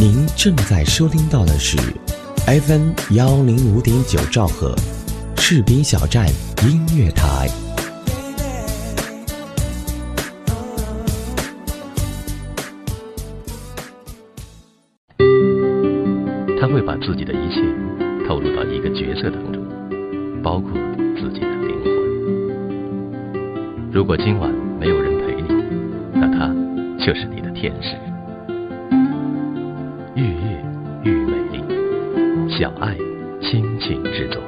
您正在收听到的是 FM 幺零五点九兆赫，士兵小站音乐台。他会把自己的一切透露到一个角色当中，包括自己的灵魂。如果今晚愈夜愈美丽，小爱倾情制作。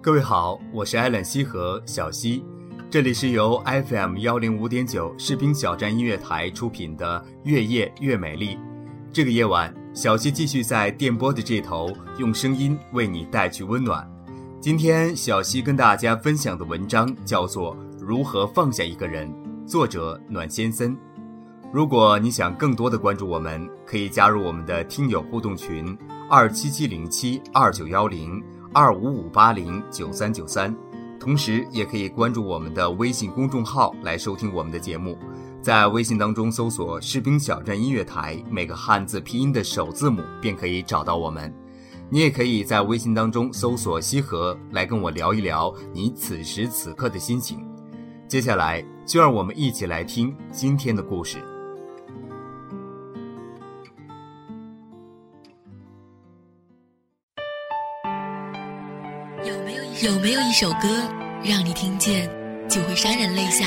各位好，我是艾伦西河小溪，这里是由 FM 幺零五点九士兵小站音乐台出品的《月夜越美丽》。这个夜晚，小溪继续在电波的这头，用声音为你带去温暖。今天，小溪跟大家分享的文章叫做《如何放下一个人》，作者暖先森。如果你想更多的关注我们，可以加入我们的听友互动群：二七七零七二九幺零。二五五八零九三九三，同时也可以关注我们的微信公众号来收听我们的节目，在微信当中搜索“士兵小站音乐台”，每个汉字拼音的首字母便可以找到我们。你也可以在微信当中搜索“西河”来跟我聊一聊你此时此刻的心情。接下来就让我们一起来听今天的故事。有没有一首歌，让你听见就会潸然泪下？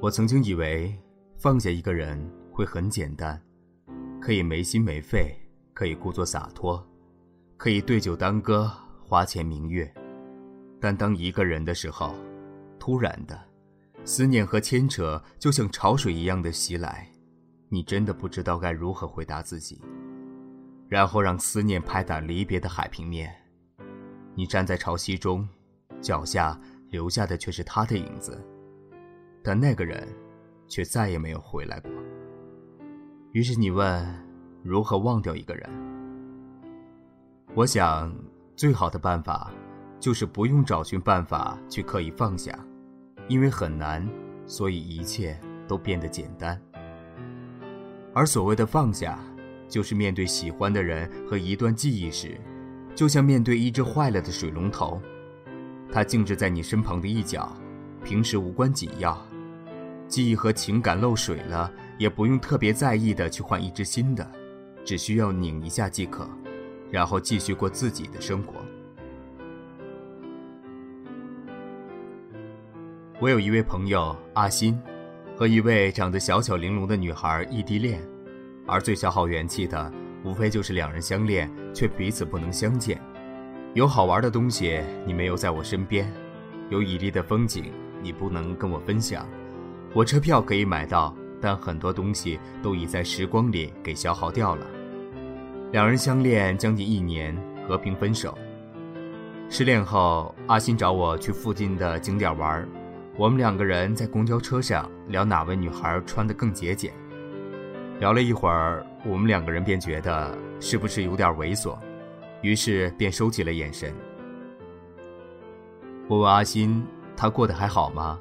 我曾经以为放下一个人会很简单。可以没心没肺，可以故作洒脱，可以对酒当歌，花前明月。但当一个人的时候，突然的，思念和牵扯就像潮水一样的袭来，你真的不知道该如何回答自己，然后让思念拍打离别的海平面。你站在潮汐中，脚下留下的却是他的影子，但那个人，却再也没有回来过。于是你问，如何忘掉一个人？我想，最好的办法，就是不用找寻办法去刻意放下，因为很难，所以一切都变得简单。而所谓的放下，就是面对喜欢的人和一段记忆时，就像面对一只坏了的水龙头，它静置在你身旁的一角，平时无关紧要，记忆和情感漏水了。也不用特别在意的去换一只新的，只需要拧一下即可，然后继续过自己的生活。我有一位朋友阿欣，和一位长得小巧玲珑的女孩异地恋，而最消耗元气的，无非就是两人相恋却彼此不能相见。有好玩的东西你没有在我身边，有绮丽的风景你不能跟我分享，火车票可以买到。但很多东西都已在时光里给消耗掉了。两人相恋将近一年，和平分手。失恋后，阿欣找我去附近的景点玩，我们两个人在公交车上聊哪位女孩穿得更节俭。聊了一会儿，我们两个人便觉得是不是有点猥琐，于是便收起了眼神。我问阿欣，她过得还好吗？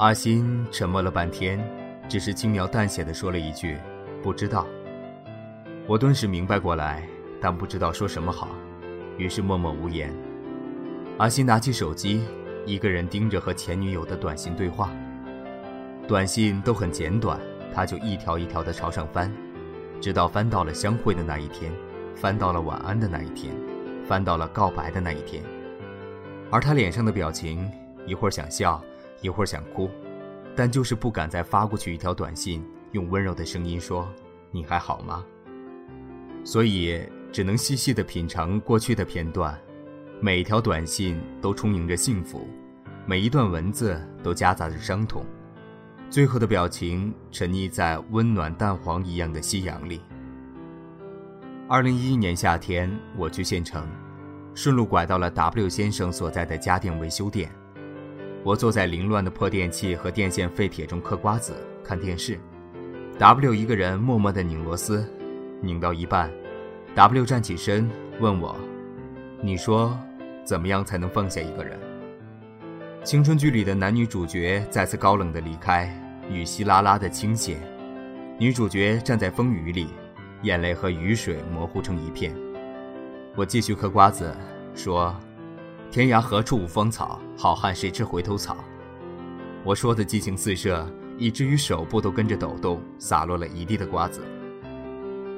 阿欣沉默了半天。只是轻描淡写的说了一句：“不知道。”我顿时明白过来，但不知道说什么好，于是默默无言。阿西拿起手机，一个人盯着和前女友的短信对话。短信都很简短，他就一条一条的朝上翻，直到翻到了相会的那一天，翻到了晚安的那一天，翻到了告白的那一天。而他脸上的表情，一会儿想笑，一会儿想哭，但就是不敢再发过去一条短信，用温柔的声音说：“你还好吗？”所以只能细细的品尝过去的片段，每一条短信都充盈着幸福，每一段文字都夹杂着伤痛，最后的表情沉溺在温暖蛋黄一样的夕阳里。二零一一年夏天，我去县城。顺路拐到了 W 先生所在的家电维修店，我坐在凌乱的破电器和电线废铁中嗑瓜子看电视，W 一个人默默地拧螺丝，拧到一半，W 站起身问我：“你说，怎么样才能放下一个人？”青春剧里的男女主角再次高冷地离开，雨稀拉拉的倾泻，女主角站在风雨里，眼泪和雨水模糊成一片。我继续嗑瓜子，说：“天涯何处无芳草，好汉谁吃回头草。”我说的激情四射，以至于手部都跟着抖动，洒落了一地的瓜子。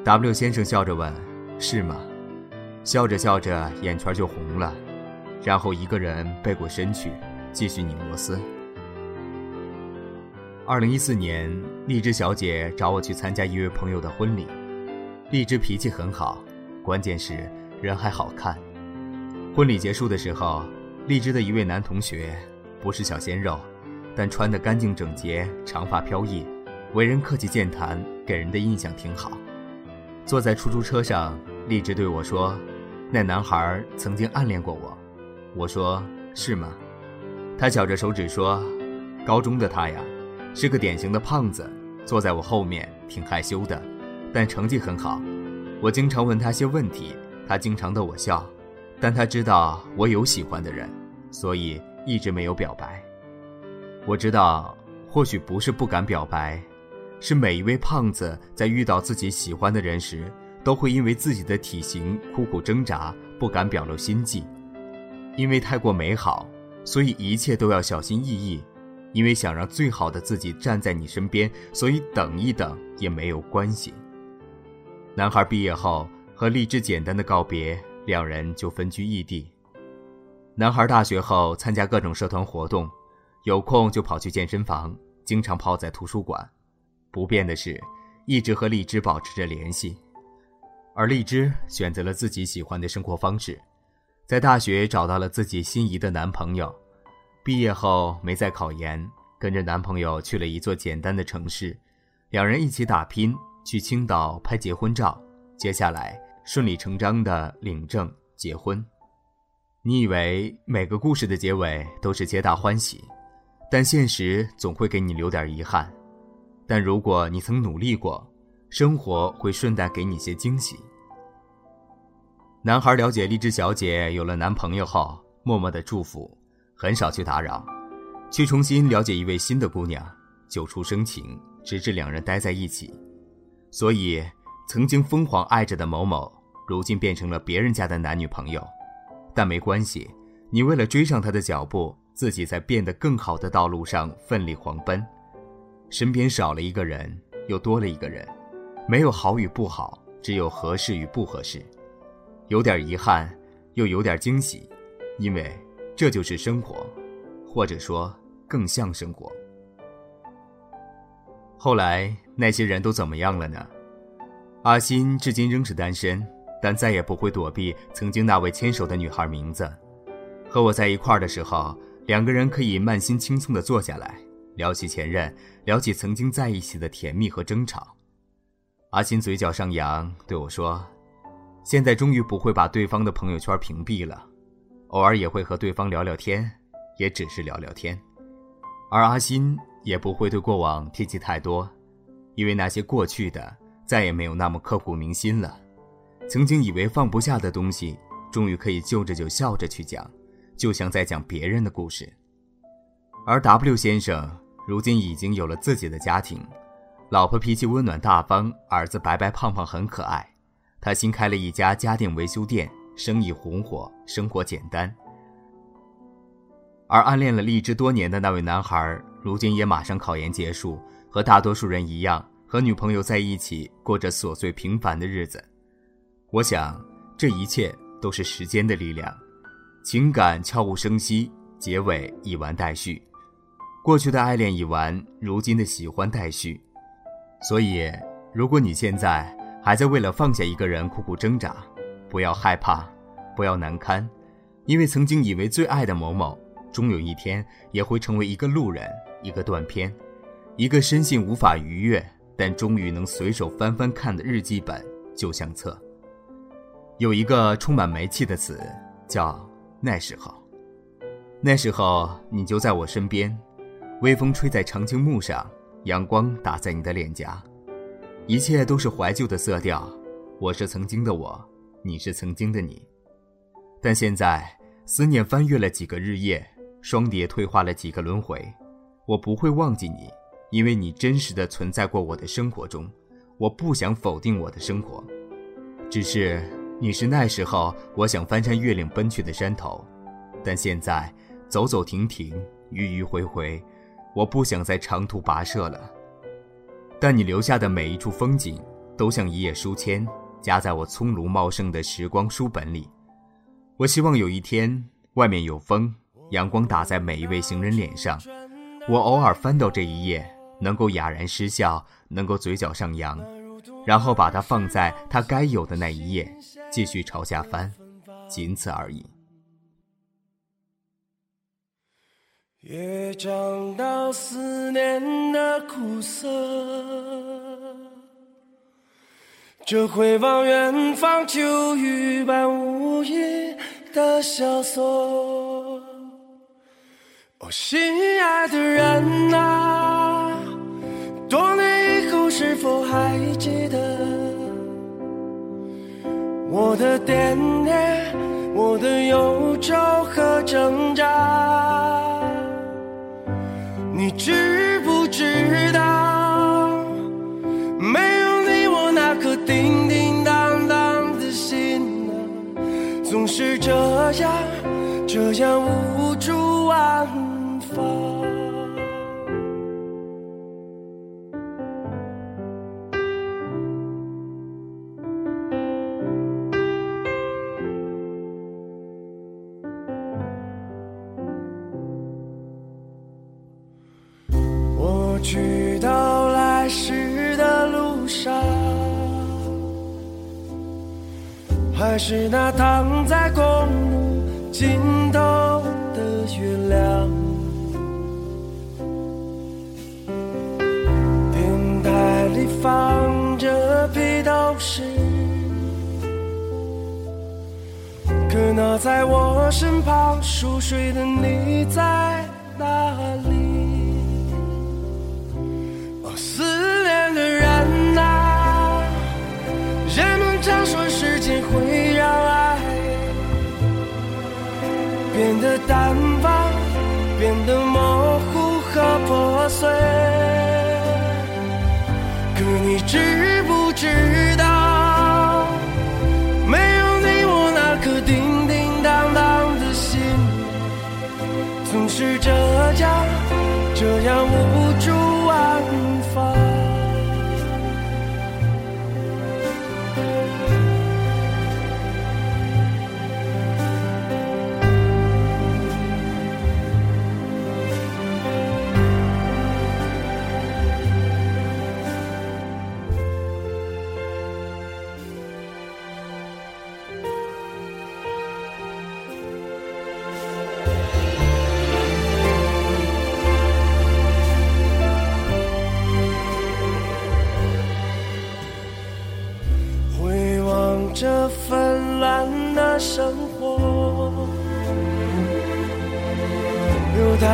W 先生笑着问：“是吗？”笑着笑着，眼圈就红了，然后一个人背过身去，继续拧螺丝。二零一四年，荔枝小姐找我去参加一位朋友的婚礼，荔枝脾气很好，关键是。人还好看。婚礼结束的时候，荔枝的一位男同学，不是小鲜肉，但穿得干净整洁，长发飘逸，为人客气健谈，给人的印象挺好。坐在出租车上，荔枝对我说：“那男孩曾经暗恋过我。”我说：“是吗？”他绞着手指说：“高中的他呀，是个典型的胖子，坐在我后面，挺害羞的，但成绩很好。我经常问他些问题。”他经常逗我笑，但他知道我有喜欢的人，所以一直没有表白。我知道，或许不是不敢表白，是每一位胖子在遇到自己喜欢的人时，都会因为自己的体型苦苦挣扎，不敢表露心迹。因为太过美好，所以一切都要小心翼翼；因为想让最好的自己站在你身边，所以等一等也没有关系。男孩毕业后。和荔枝简单的告别，两人就分居异地。男孩大学后参加各种社团活动，有空就跑去健身房，经常泡在图书馆。不变的是，一直和荔枝保持着联系。而荔枝选择了自己喜欢的生活方式，在大学找到了自己心仪的男朋友。毕业后没再考研，跟着男朋友去了一座简单的城市，两人一起打拼，去青岛拍结婚照。接下来。顺理成章的领证结婚，你以为每个故事的结尾都是皆大欢喜，但现实总会给你留点遗憾。但如果你曾努力过，生活会顺带给你些惊喜。男孩了解荔枝小姐有了男朋友后，默默的祝福，很少去打扰，去重新了解一位新的姑娘，久处生情，直至两人待在一起。所以。曾经疯狂爱着的某某，如今变成了别人家的男女朋友，但没关系，你为了追上他的脚步，自己在变得更好的道路上奋力狂奔。身边少了一个人，又多了一个人，没有好与不好，只有合适与不合适。有点遗憾，又有点惊喜，因为这就是生活，或者说更像生活。后来那些人都怎么样了呢？阿欣至今仍是单身，但再也不会躲避曾经那位牵手的女孩名字。和我在一块儿的时候，两个人可以慢心轻松地坐下来，聊起前任，聊起曾经在一起的甜蜜和争吵。阿欣嘴角上扬，对我说：“现在终于不会把对方的朋友圈屏蔽了，偶尔也会和对方聊聊天，也只是聊聊天。而阿欣也不会对过往提起太多，因为那些过去的。”再也没有那么刻骨铭心了。曾经以为放不下的东西，终于可以就着就笑着去讲，就像在讲别人的故事。而 W 先生如今已经有了自己的家庭，老婆脾气温暖大方，儿子白白胖胖很可爱。他新开了一家家电维修店，生意红火，生活简单。而暗恋了荔枝多年的那位男孩，如今也马上考研结束，和大多数人一样，和女朋友在一起过着琐碎平凡的日子。我想，这一切都是时间的力量。情感悄无声息，结尾已完待续。过去的爱恋已完，如今的喜欢待续。所以，如果你现在还在为了放下一个人苦苦挣扎，不要害怕，不要难堪，因为曾经以为最爱的某某，终有一天也会成为一个路人，一个断片，一个深信无法逾越，但终于能随手翻翻看的日记本、旧相册。有一个充满煤气的词，叫。那时候，那时候你就在我身边，微风吹在长青木上，阳光打在你的脸颊，一切都是怀旧的色调。我是曾经的我，你是曾经的你。但现在，思念翻越了几个日夜，双蝶退化了几个轮回，我不会忘记你，因为你真实的存在过我的生活中。我不想否定我的生活，只是。你是那时候我想翻山越岭奔去的山头，但现在走走停停，迂迂回回，我不想再长途跋涉了。但你留下的每一处风景，都像一页书签，夹在我葱茏茂盛的时光书本里。我希望有一天，外面有风，阳光打在每一位行人脸上，我偶尔翻到这一页，能够哑然失笑，能够嘴角上扬，然后把它放在它该有的那一页。继续朝下翻，仅此而已。越尝到思念的苦涩，就会望远方秋雨般无意的萧索。哦，心爱的人啊，是否还记得？我的惦念，我的忧愁和挣扎，你知不知道？没有你，我那颗叮叮当当的心啊，总是这样，这样无去到来时的路上，还是那躺在公路尽头的月亮。电台里放着披头士，可那在我身旁熟睡的你在哪里？四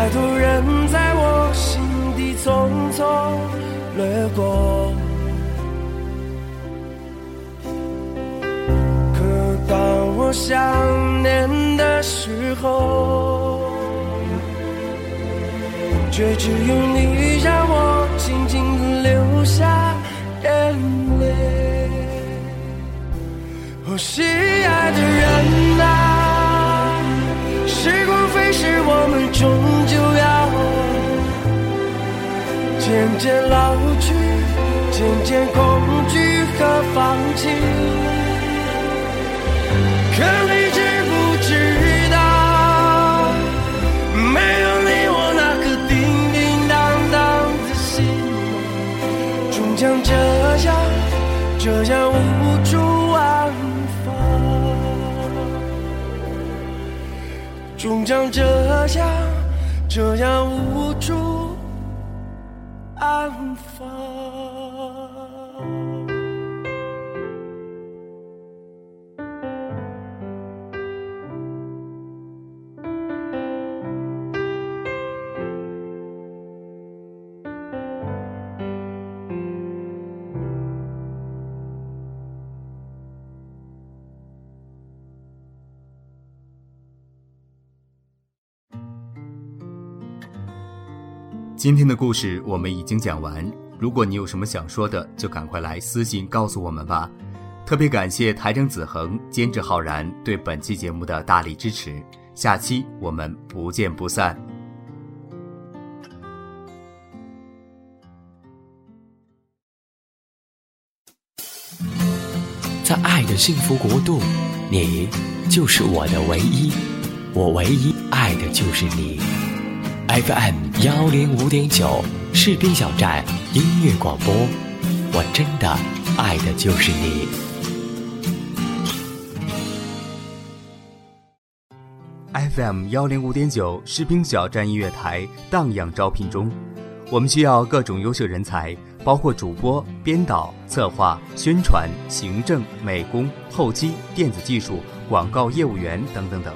太多人在我心底匆匆掠过。可当我想念的时候，却只有你让我静静的流下眼泪。我心爱的人啊，时光飞逝，我们终渐渐老去，渐渐恐惧和放弃。可你知不知道，没有你，我那颗叮叮当当的心，终将这样这样无处安放，终将这样这样无处安今天的故事我们已经讲完，如果你有什么想说的，就赶快来私信告诉我们吧。特别感谢台长子恒、监制浩然对本期节目的大力支持，下期我们不见不散。在爱的幸福国度，你就是我的唯一，我唯一爱的就是你。FM 幺零五点九士兵小站音乐广播，我真的爱的就是你。FM 幺零五点九士兵小站音乐台荡漾招聘中，我们需要各种优秀人才，包括主播、编导、策划、宣传、行政、美工、后期、电子技术、广告业务员等等等。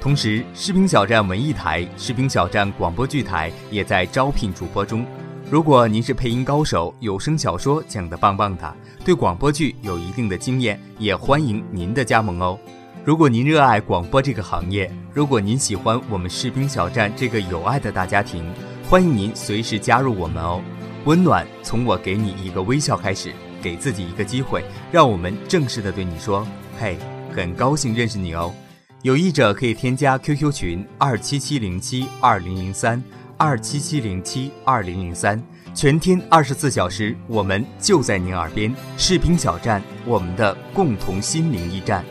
同时，士兵小站文艺台、士兵小站广播剧台也在招聘主播中。如果您是配音高手，有声小说讲得棒棒的，对广播剧有一定的经验，也欢迎您的加盟哦。如果您热爱广播这个行业，如果您喜欢我们士兵小站这个有爱的大家庭，欢迎您随时加入我们哦。温暖从我给你一个微笑开始，给自己一个机会，让我们正式的对你说：“嘿，很高兴认识你哦。”有意者可以添加 QQ 群二七七零七二零零三二七七零七二零零三，全天二十四小时，我们就在您耳边。视频小站，我们的共同心灵驿站。